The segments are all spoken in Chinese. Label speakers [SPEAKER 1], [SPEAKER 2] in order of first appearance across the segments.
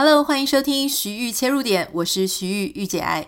[SPEAKER 1] Hello，欢迎收听徐玉切入点，我是徐玉玉姐爱。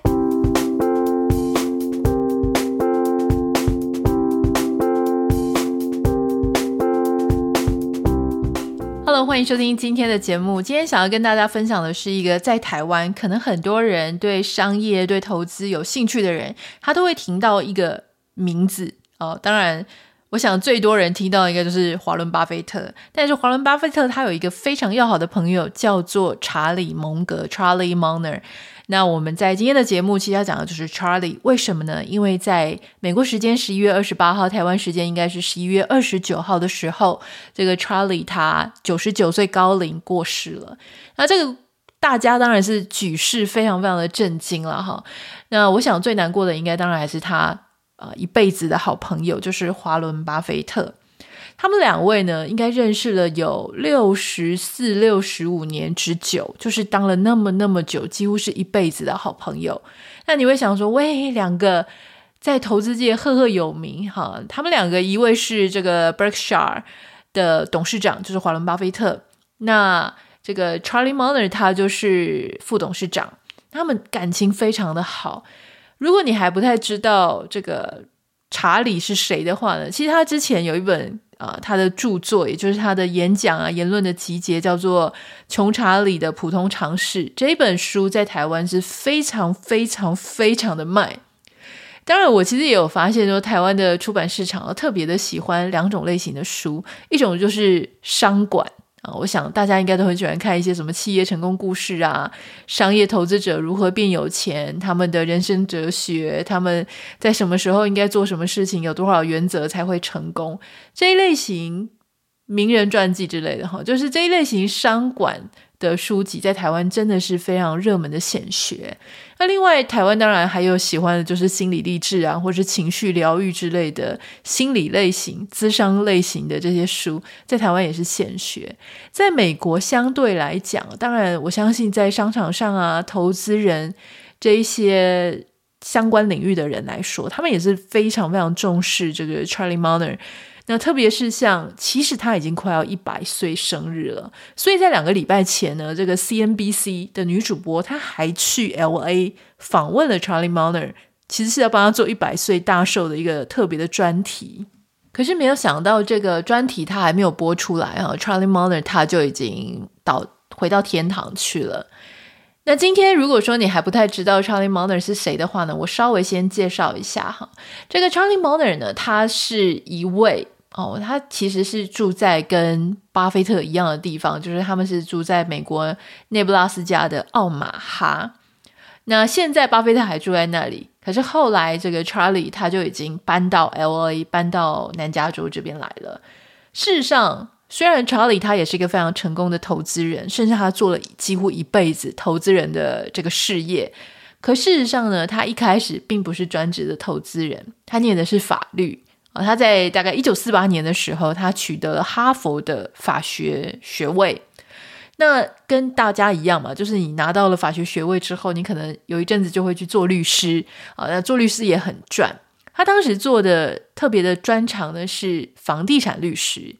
[SPEAKER 1] Hello，欢迎收听今天的节目。今天想要跟大家分享的是一个在台湾，可能很多人对商业、对投资有兴趣的人，他都会听到一个名字哦。当然。我想最多人听到应该就是华伦巴菲特，但是华伦巴菲特他有一个非常要好的朋友叫做查理蒙格 （Charlie Munger）。那我们在今天的节目其实要讲的就是 Charlie，为什么呢？因为在美国时间十一月二十八号，台湾时间应该是十一月二十九号的时候，这个 Charlie 他九十九岁高龄过世了。那这个大家当然是举世非常非常的震惊了哈。那我想最难过的应该当然还是他。呃，一辈子的好朋友就是华伦巴菲特，他们两位呢，应该认识了有六十四、六十五年之久，就是当了那么那么久，几乎是一辈子的好朋友。那你会想说，喂，两个在投资界赫赫有名，哈，他们两个一位是这个 Berkshire 的董事长，就是华伦巴菲特，那这个 Charlie Munger 他就是副董事长，他们感情非常的好。如果你还不太知道这个查理是谁的话呢，其实他之前有一本啊、他的著作，也就是他的演讲啊、言论的集结，叫做《穷查理的普通常识》。这本书在台湾是非常非常非常的卖。当然，我其实也有发现说，台湾的出版市场特别的喜欢两种类型的书，一种就是商管。啊，我想大家应该都很喜欢看一些什么企业成功故事啊，商业投资者如何变有钱，他们的人生哲学，他们在什么时候应该做什么事情，有多少原则才会成功，这一类型名人传记之类的哈，就是这一类型商管的书籍在台湾真的是非常热门的显学。那另外，台湾当然还有喜欢的就是心理励志啊，或是情绪疗愈之类的心理类型、咨商类型的这些书，在台湾也是显学。在美国相对来讲，当然我相信在商场上啊，投资人这一些相关领域的人来说，他们也是非常非常重视这个 Charlie Munger。那特别是像，其实他已经快要一百岁生日了，所以在两个礼拜前呢，这个 CNBC 的女主播她还去 LA 访问了 Charlie Munger，其实是要帮他做一百岁大寿的一个特别的专题。可是没有想到，这个专题他还没有播出来啊，Charlie Munger 他就已经到回到天堂去了。那今天如果说你还不太知道 Charlie Munger 是谁的话呢，我稍微先介绍一下哈。这个 Charlie Munger 呢，他是一位。哦，他其实是住在跟巴菲特一样的地方，就是他们是住在美国内布拉斯加的奥马哈。那现在巴菲特还住在那里，可是后来这个 Charlie 他就已经搬到 LA，搬到南加州这边来了。事实上，虽然查理他也是一个非常成功的投资人，甚至他做了几乎一辈子投资人的这个事业，可事实上呢，他一开始并不是专职的投资人，他念的是法律。啊，他在大概一九四八年的时候，他取得了哈佛的法学学位。那跟大家一样嘛，就是你拿到了法学学位之后，你可能有一阵子就会去做律师啊。那做律师也很赚。他当时做的特别的专长呢是房地产律师。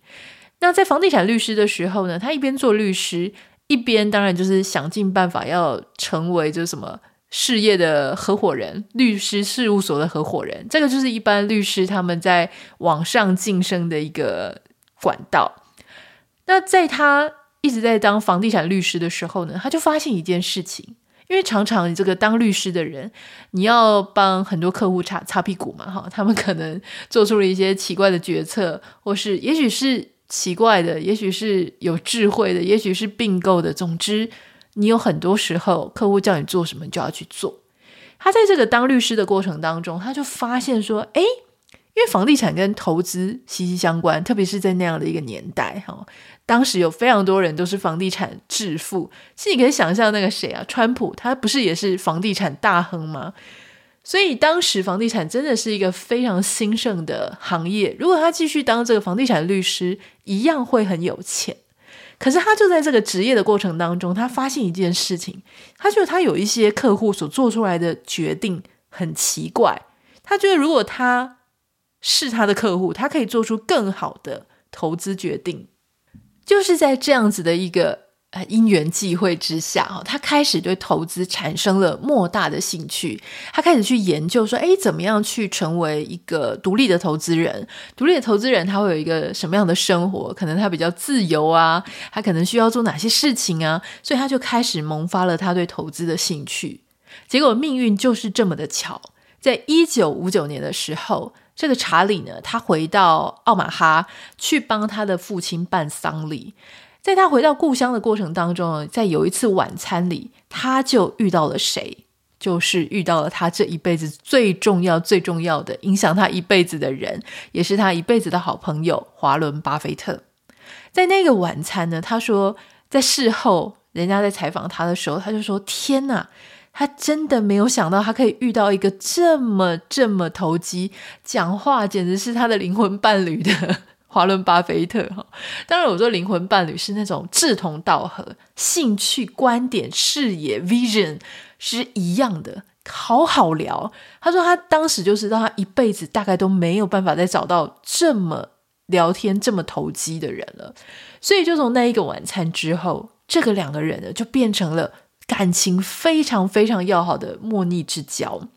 [SPEAKER 1] 那在房地产律师的时候呢，他一边做律师，一边当然就是想尽办法要成为就什么。事业的合伙人，律师事务所的合伙人，这个就是一般律师他们在往上晋升的一个管道。那在他一直在当房地产律师的时候呢，他就发现一件事情，因为常常这个当律师的人，你要帮很多客户擦擦屁股嘛，哈，他们可能做出了一些奇怪的决策，或是也许是奇怪的，也许是有智慧的，也许是并购的，总之。你有很多时候，客户叫你做什么，你就要去做。他在这个当律师的过程当中，他就发现说：“诶，因为房地产跟投资息息相关，特别是在那样的一个年代，哈，当时有非常多人都是房地产致富。其实你可以想象那个谁啊，川普，他不是也是房地产大亨吗？所以当时房地产真的是一个非常兴盛的行业。如果他继续当这个房地产律师，一样会很有钱。”可是他就在这个职业的过程当中，他发现一件事情，他觉得他有一些客户所做出来的决定很奇怪。他觉得如果他是他的客户，他可以做出更好的投资决定。就是在这样子的一个呃，因缘际会之下，哈，他开始对投资产生了莫大的兴趣。他开始去研究说，诶，怎么样去成为一个独立的投资人？独立的投资人他会有一个什么样的生活？可能他比较自由啊，他可能需要做哪些事情啊？所以他就开始萌发了他对投资的兴趣。结果命运就是这么的巧，在一九五九年的时候，这个查理呢，他回到奥马哈去帮他的父亲办丧礼。在他回到故乡的过程当中，在有一次晚餐里，他就遇到了谁？就是遇到了他这一辈子最重要、最重要的影响他一辈子的人，也是他一辈子的好朋友——华伦巴菲特。在那个晚餐呢，他说，在事后人家在采访他的时候，他就说：“天哪，他真的没有想到，他可以遇到一个这么这么投机、讲话简直是他的灵魂伴侣的。”华伦巴菲特哈，当然我说灵魂伴侣是那种志同道合、兴趣、观点、视野、vision 是一样的，好好聊。他说他当时就知道他一辈子大概都没有办法再找到这么聊天、这么投机的人了，所以就从那一个晚餐之后，这个两个人呢就变成了感情非常非常要好的莫逆之交。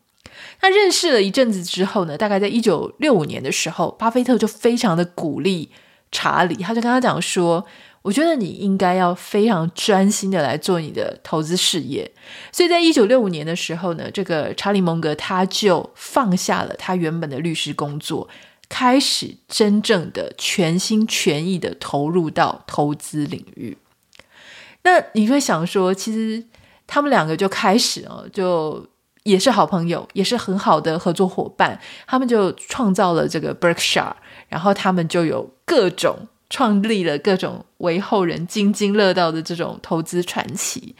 [SPEAKER 1] 他认识了一阵子之后呢，大概在一九六五年的时候，巴菲特就非常的鼓励查理，他就跟他讲说：“我觉得你应该要非常专心的来做你的投资事业。”所以在一九六五年的时候呢，这个查理蒙格他就放下了他原本的律师工作，开始真正的全心全意的投入到投资领域。那你会想说，其实他们两个就开始哦，就。也是好朋友，也是很好的合作伙伴。他们就创造了这个 Berkshire，然后他们就有各种创立了各种为后人津津乐道的这种投资传奇。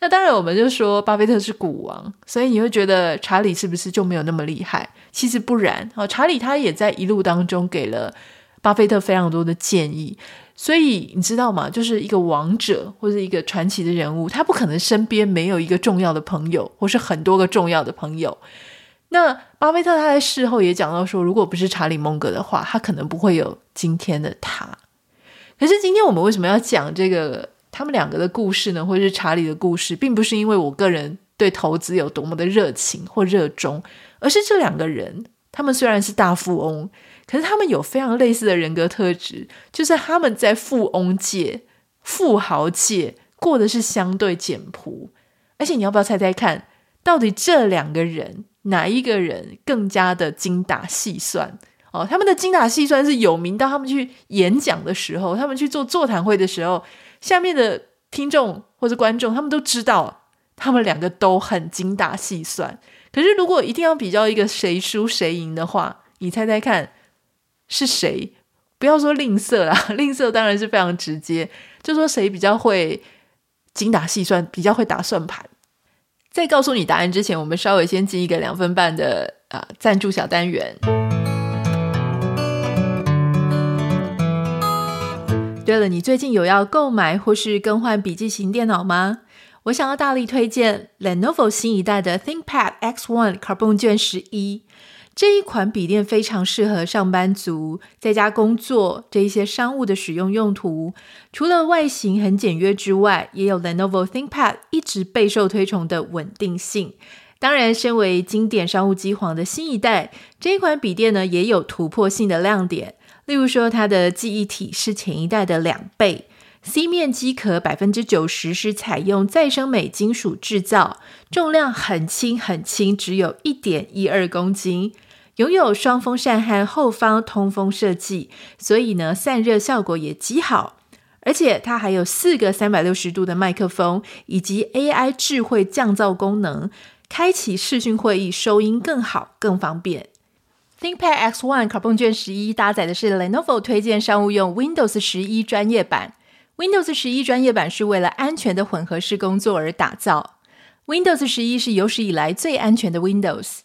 [SPEAKER 1] 那当然，我们就说巴菲特是股王，所以你会觉得查理是不是就没有那么厉害？其实不然，哦，查理他也在一路当中给了巴菲特非常多的建议。所以你知道吗？就是一个王者或者一个传奇的人物，他不可能身边没有一个重要的朋友，或是很多个重要的朋友。那巴菲特他在事后也讲到说，如果不是查理蒙格的话，他可能不会有今天的他。可是今天我们为什么要讲这个他们两个的故事呢？或是查理的故事，并不是因为我个人对投资有多么的热情或热衷，而是这两个人，他们虽然是大富翁。可是他们有非常类似的人格特质，就是他们在富翁界、富豪界过的是相对简朴。而且你要不要猜猜看，到底这两个人哪一个人更加的精打细算？哦，他们的精打细算是有名到他们去演讲的时候，他们去做座谈会的时候，下面的听众或者观众他们都知道，他们两个都很精打细算。可是如果一定要比较一个谁输谁赢的话，你猜猜看？是谁？不要说吝啬啦，吝啬当然是非常直接。就说谁比较会精打细算，比较会打算盘。在告诉你答案之前，我们稍微先进一个两分半的啊赞助小单元。对了，你最近有要购买或是更换笔记型电脑吗？我想要大力推荐 Lenovo 新一代的 ThinkPad X1 Carbon 卷十一。这一款笔电非常适合上班族在家工作这一些商务的使用用途。除了外形很简约之外，也有 Lenovo ThinkPad 一直备受推崇的稳定性。当然，身为经典商务机皇的新一代，这一款笔电呢也有突破性的亮点。例如说，它的记忆体是前一代的两倍，C 面机壳百分之九十是采用再生镁金属制造，重量很轻很轻，只有一点一二公斤。拥有双风扇和后方通风设计，所以呢，散热效果也极好。而且它还有四个三百六十度的麦克风，以及 AI 智慧降噪功能，开启视讯会议收音更好、更方便。ThinkPad X1 Carbon 卷十一搭载的是 Lenovo 推荐商务用 Windows 十一专业版。Windows 十一专业版是为了安全的混合式工作而打造。Windows 十一是有史以来最安全的 Windows。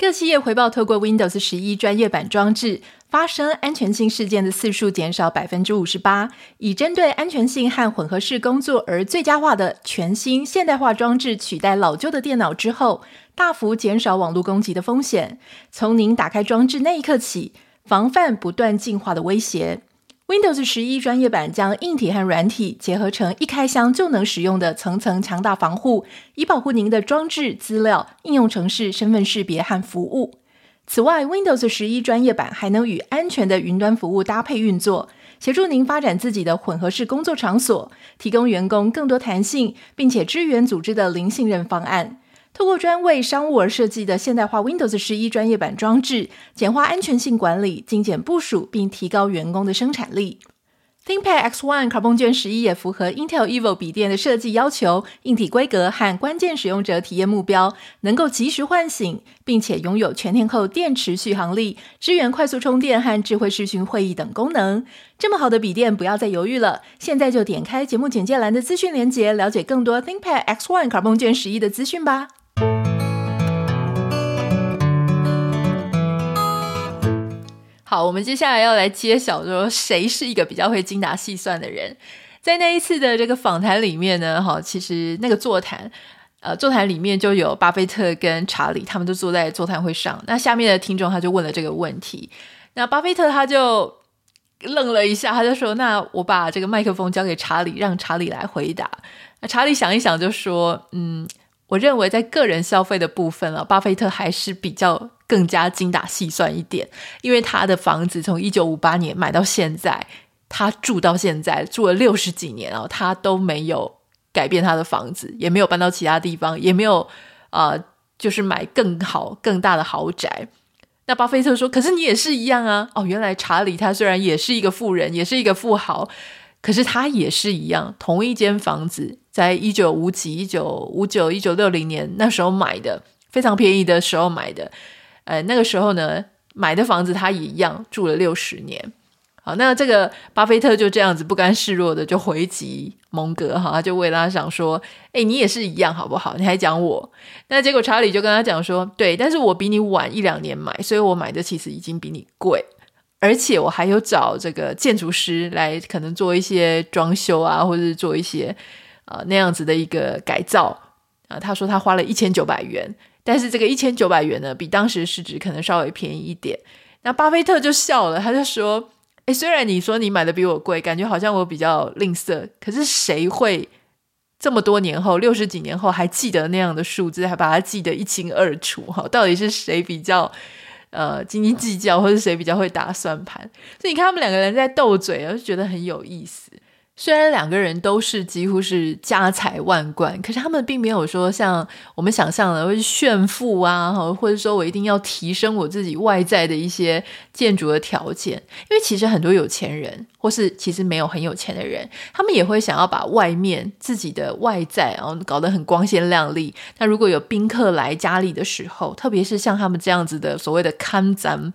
[SPEAKER 1] 各企业回报，透过 Windows 十一专业版装置发生安全性事件的次数减少百分之五十八，以针对安全性和混合式工作而最佳化的全新现代化装置取代老旧的电脑之后，大幅减少网络攻击的风险。从您打开装置那一刻起，防范不断进化的威胁。Windows 十一专业版将硬体和软体结合成一开箱就能使用的层层强大防护，以保护您的装置、资料、应用程式、身份识别和服务。此外，Windows 十一专业版还能与安全的云端服务搭配运作，协助您发展自己的混合式工作场所，提供员工更多弹性，并且支援组织的零信任方案。透过专为商务而设计的现代化 Windows 十一专业版装置，简化安全性管理，精简部署，并提高员工的生产力。ThinkPad X1 Carbon 卷十一也符合 Intel Evo 笔电的设计要求，硬体规格和关键使用者体验目标，能够及时唤醒，并且拥有全天候电池续航力，支援快速充电和智慧视讯会议等功能。这么好的笔电，不要再犹豫了，现在就点开节目简介栏的资讯连接，了解更多 ThinkPad X1 Carbon 卷十一的资讯吧。好，我们接下来要来揭晓说谁是一个比较会精打细算的人。在那一次的这个访谈里面呢，哈，其实那个座谈，呃，座谈里面就有巴菲特跟查理，他们都坐在座谈会上。那下面的听众他就问了这个问题，那巴菲特他就愣了一下，他就说：“那我把这个麦克风交给查理，让查理来回答。”那查理想一想就说：“嗯，我认为在个人消费的部分啊，巴菲特还是比较。”更加精打细算一点，因为他的房子从一九五八年买到现在，他住到现在住了六十几年啊，他都没有改变他的房子，也没有搬到其他地方，也没有呃，就是买更好更大的豪宅。那巴菲特说：“可是你也是一样啊！哦，原来查理他虽然也是一个富人，也是一个富豪，可是他也是一样，同一间房子，在一九五几、一九五九、一九六零年那时候买的，非常便宜的时候买的。”呃，那个时候呢，买的房子他也一样住了六十年。好，那这个巴菲特就这样子不甘示弱的就回击蒙格哈，他就为他想说，哎，你也是一样好不好？你还讲我？那结果查理就跟他讲说，对，但是我比你晚一两年买，所以我买的其实已经比你贵，而且我还有找这个建筑师来可能做一些装修啊，或者是做一些、呃、那样子的一个改造啊。他说他花了一千九百元。但是这个一千九百元呢，比当时市值可能稍微便宜一点。那巴菲特就笑了，他就说：“诶，虽然你说你买的比我贵，感觉好像我比较吝啬，可是谁会这么多年后，六十几年后还记得那样的数字，还把它记得一清二楚？哈，到底是谁比较呃斤斤计较，或是谁比较会打算盘？所以你看他们两个人在斗嘴，我就觉得很有意思。”虽然两个人都是几乎是家财万贯，可是他们并没有说像我们想象的会炫富啊，或者说我一定要提升我自己外在的一些建筑的条件。因为其实很多有钱人，或是其实没有很有钱的人，他们也会想要把外面自己的外在然后搞得很光鲜亮丽。那如果有宾客来家里的时候，特别是像他们这样子的所谓的看咱。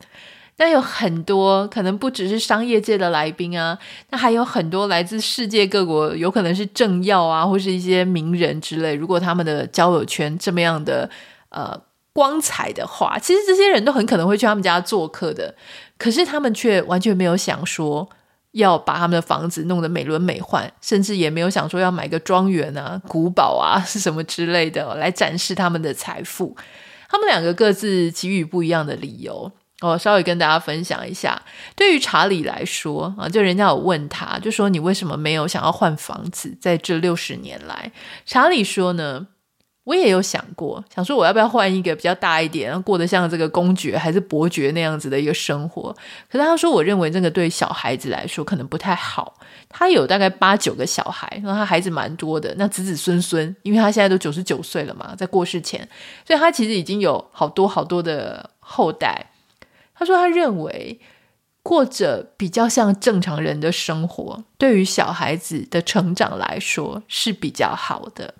[SPEAKER 1] 那有很多可能不只是商业界的来宾啊，那还有很多来自世界各国，有可能是政要啊，或是一些名人之类。如果他们的交友圈这么样的呃光彩的话，其实这些人都很可能会去他们家做客的。可是他们却完全没有想说要把他们的房子弄得美轮美奂，甚至也没有想说要买个庄园啊、古堡啊是 什么之类的来展示他们的财富。他们两个各自给予不一样的理由。我稍微跟大家分享一下，对于查理来说啊，就人家有问他，就说你为什么没有想要换房子？在这六十年来，查理说呢，我也有想过，想说我要不要换一个比较大一点，过得像这个公爵还是伯爵那样子的一个生活。可是他说，我认为这个对小孩子来说可能不太好。他有大概八九个小孩，然后他孩子蛮多的，那子子孙孙，因为他现在都九十九岁了嘛，在过世前，所以他其实已经有好多好多的后代。他说：“他认为过着比较像正常人的生活，对于小孩子的成长来说是比较好的。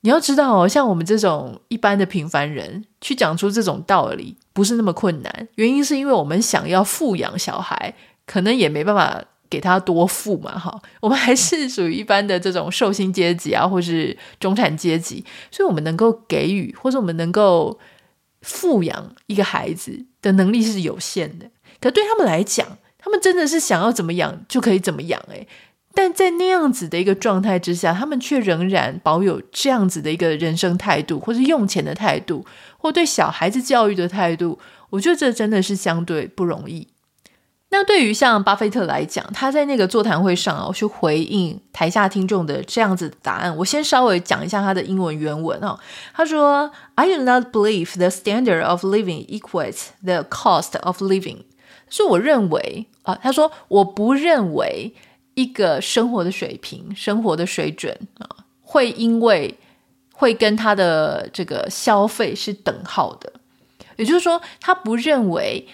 [SPEAKER 1] 你要知道，像我们这种一般的平凡人，去讲出这种道理不是那么困难。原因是因为我们想要富养小孩，可能也没办法给他多富嘛。哈，我们还是属于一般的这种受薪阶级啊，或是中产阶级，所以我们能够给予，或者我们能够。”富养一个孩子的能力是有限的，可对他们来讲，他们真的是想要怎么养就可以怎么养诶，但在那样子的一个状态之下，他们却仍然保有这样子的一个人生态度，或是用钱的态度，或对小孩子教育的态度，我觉得这真的是相对不容易。那对于像巴菲特来讲，他在那个座谈会上啊，去回应台下听众的这样子的答案，我先稍微讲一下他的英文原文啊。他说：“I do not believe the standard of living equates the cost of living。”是我认为啊，他说我不认为一个生活的水平、生活的水准啊，会因为会跟他的这个消费是等号的。也就是说，他不认为。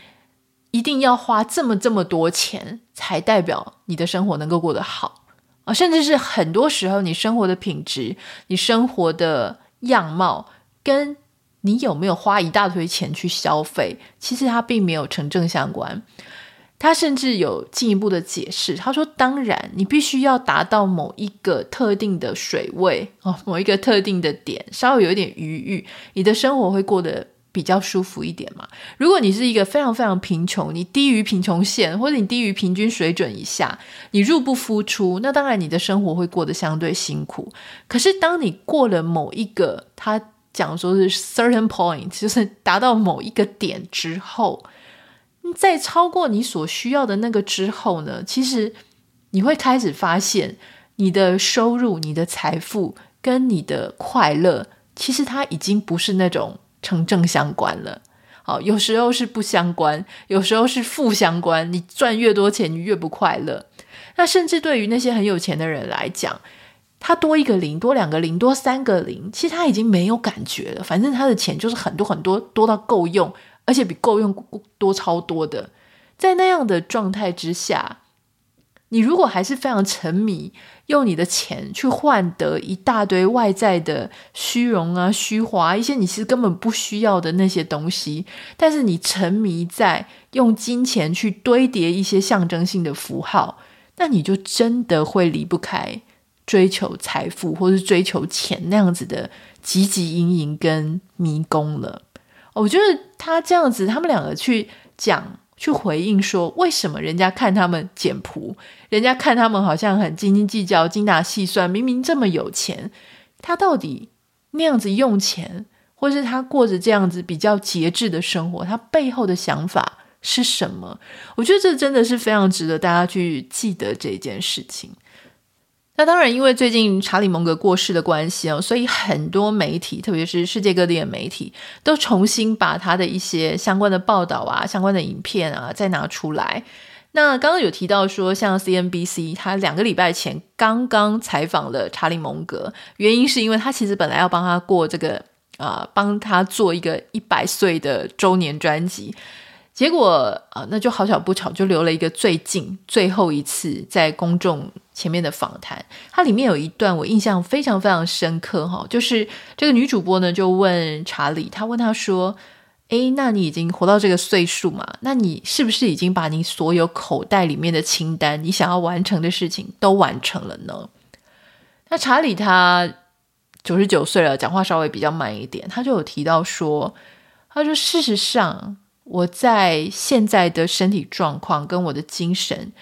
[SPEAKER 1] 一定要花这么这么多钱，才代表你的生活能够过得好啊！甚至是很多时候，你生活的品质、你生活的样貌，跟你有没有花一大堆钱去消费，其实它并没有成正相关。他甚至有进一步的解释，他说：“当然，你必须要达到某一个特定的水位哦，某一个特定的点，稍微有一点余裕，你的生活会过得。”比较舒服一点嘛。如果你是一个非常非常贫穷，你低于贫穷线，或者你低于平均水准以下，你入不敷出，那当然你的生活会过得相对辛苦。可是当你过了某一个，他讲说是 certain point，就是达到某一个点之后，在超过你所需要的那个之后呢，其实你会开始发现，你的收入、你的财富跟你的快乐，其实它已经不是那种。成正相关了，好，有时候是不相关，有时候是负相关。你赚越多钱，你越不快乐。那甚至对于那些很有钱的人来讲，他多一个零，多两个零，多三个零，其实他已经没有感觉了。反正他的钱就是很多很多，多到够用，而且比够用多超多的。在那样的状态之下。你如果还是非常沉迷，用你的钱去换得一大堆外在的虚荣啊、虚华，一些你其实根本不需要的那些东西，但是你沉迷在用金钱去堆叠一些象征性的符号，那你就真的会离不开追求财富或是追求钱那样子的汲汲营营跟迷宫了。我觉得他这样子，他们两个去讲。去回应说，为什么人家看他们简朴，人家看他们好像很斤斤计较、精打细算，明明这么有钱，他到底那样子用钱，或是他过着这样子比较节制的生活，他背后的想法是什么？我觉得这真的是非常值得大家去记得这件事情。那当然，因为最近查理蒙格过世的关系哦，所以很多媒体，特别是世界各地的媒体，都重新把他的一些相关的报道啊、相关的影片啊再拿出来。那刚刚有提到说，像 CNBC，他两个礼拜前刚刚采访了查理蒙格，原因是因为他其实本来要帮他过这个啊、呃，帮他做一个一百岁的周年专辑。结果啊，那就好巧不巧，就留了一个最近最后一次在公众前面的访谈。它里面有一段我印象非常非常深刻哈，就是这个女主播呢就问查理，她问他说：“诶，那你已经活到这个岁数嘛？那你是不是已经把你所有口袋里面的清单，你想要完成的事情都完成了呢？”那查理他九十九岁了，讲话稍微比较慢一点，他就有提到说：“他说事实上。”我在现在的身体状况跟我的精神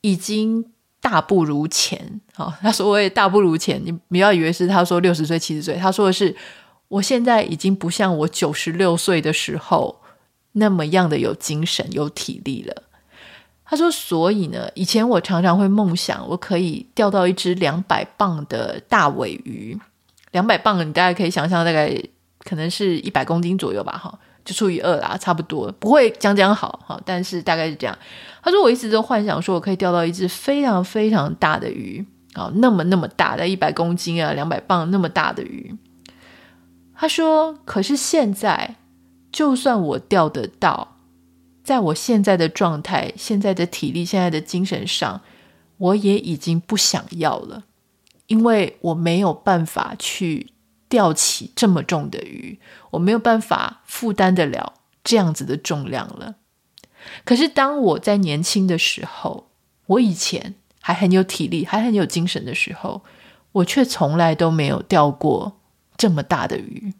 [SPEAKER 1] 已经大不如前。好，他说我也大不如前。你不要以为是他说六十岁、七十岁，他说的是我现在已经不像我九十六岁的时候那么样的有精神、有体力了。他说，所以呢，以前我常常会梦想我可以钓到一只两百磅的大尾鱼。两百磅，你大概可以想象，大概可能是一百公斤左右吧，哈。就除以二啦，差不多不会讲讲好哈，但是大概是这样。他说我一直都幻想说我可以钓到一只非常非常大的鱼啊，那么那么大的一百公斤啊，两百磅那么大的鱼。他说，可是现在就算我钓得到，在我现在的状态、现在的体力、现在的精神上，我也已经不想要了，因为我没有办法去。钓起这么重的鱼，我没有办法负担得了这样子的重量了。可是当我在年轻的时候，我以前还很有体力，还很有精神的时候，我却从来都没有钓过这么大的鱼。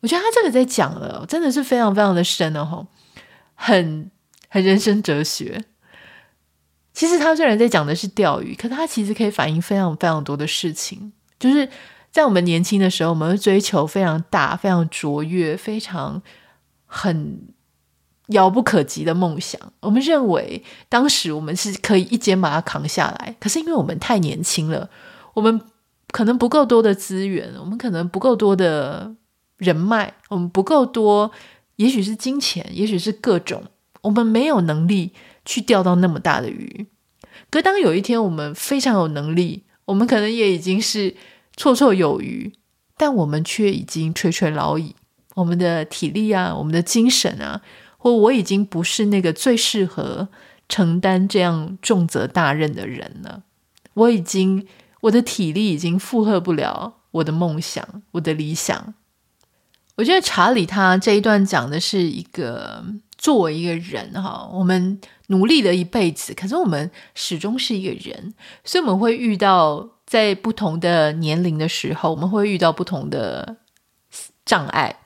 [SPEAKER 1] 我觉得他这个在讲了，真的是非常非常的深哦，很很人生哲学。其实他虽然在讲的是钓鱼，可他其实可以反映非常非常多的事情，就是。在我们年轻的时候，我们会追求非常大、非常卓越、非常很遥不可及的梦想。我们认为当时我们是可以一肩把它扛下来，可是因为我们太年轻了，我们可能不够多的资源，我们可能不够多的人脉，我们不够多，也许是金钱，也许是各种，我们没有能力去钓到那么大的鱼。可当有一天我们非常有能力，我们可能也已经是绰绰有余，但我们却已经垂垂老矣。我们的体力啊，我们的精神啊，或我已经不是那个最适合承担这样重责大任的人了。我已经，我的体力已经负荷不了我的梦想，我的理想。我觉得查理他这一段讲的是一个。作为一个人哈，我们努力了一辈子，可是我们始终是一个人，所以我们会遇到在不同的年龄的时候，我们会遇到不同的障碍。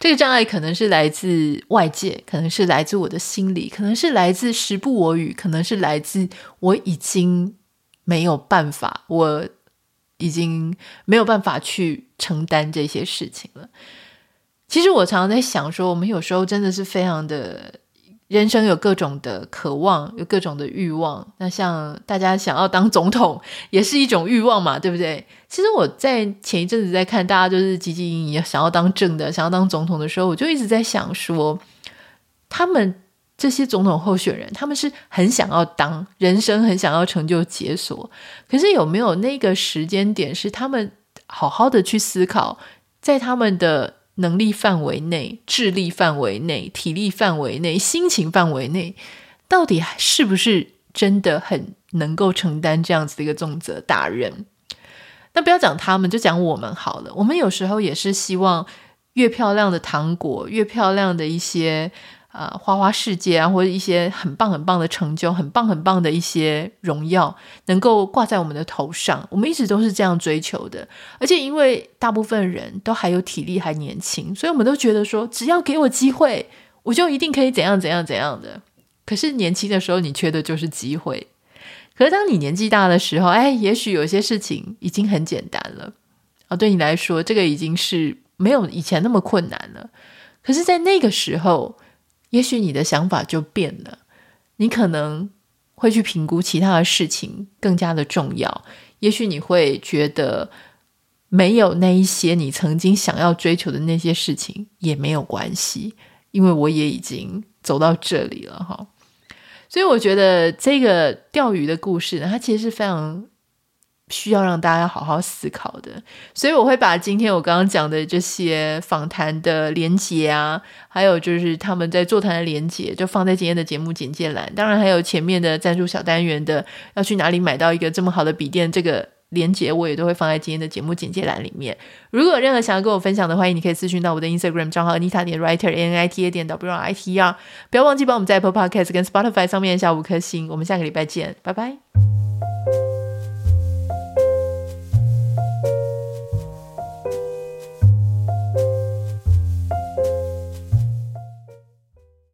[SPEAKER 1] 这个障碍可能是来自外界，可能是来自我的心理，可能是来自时不我与，可能是来自我已经没有办法，我已经没有办法去承担这些事情了。其实我常常在想说，我们有时候真的是非常的，人生有各种的渴望，有各种的欲望。那像大家想要当总统，也是一种欲望嘛，对不对？其实我在前一阵子在看大家就是汲汲营营想要当正的，想要当总统的时候，我就一直在想说，他们这些总统候选人，他们是很想要当，人生很想要成就解锁，可是有没有那个时间点是他们好好的去思考，在他们的。能力范围内、智力范围内、体力范围内、心情范围内，到底是不是真的很能够承担这样子的一个重责大任？那不要讲他们，就讲我们好了。我们有时候也是希望越漂亮的糖果，越漂亮的一些。啊、花花世界啊，或者一些很棒很棒的成就，很棒很棒的一些荣耀，能够挂在我们的头上。我们一直都是这样追求的，而且因为大部分人都还有体力，还年轻，所以我们都觉得说，只要给我机会，我就一定可以怎样怎样怎样的。可是年轻的时候，你缺的就是机会。可是当你年纪大的时候，哎，也许有些事情已经很简单了啊，对你来说，这个已经是没有以前那么困难了。可是，在那个时候，也许你的想法就变了，你可能会去评估其他的事情更加的重要。也许你会觉得没有那一些你曾经想要追求的那些事情也没有关系，因为我也已经走到这里了哈。所以我觉得这个钓鱼的故事呢，它其实是非常。需要让大家好好思考的，所以我会把今天我刚刚讲的这些访谈的连接啊，还有就是他们在座谈的连接，就放在今天的节目简介栏。当然，还有前面的赞助小单元的，要去哪里买到一个这么好的笔电，这个连接我也都会放在今天的节目简介栏里面。如果有任何想要跟我分享的，欢迎你可以私讯到我的 Instagram 账号 Nita 点 Writer N I T A 点 W R I T E R。不要忘记帮我们在 Apple Podcast 跟 Spotify 上面下五颗星。我们下个礼拜见，拜拜。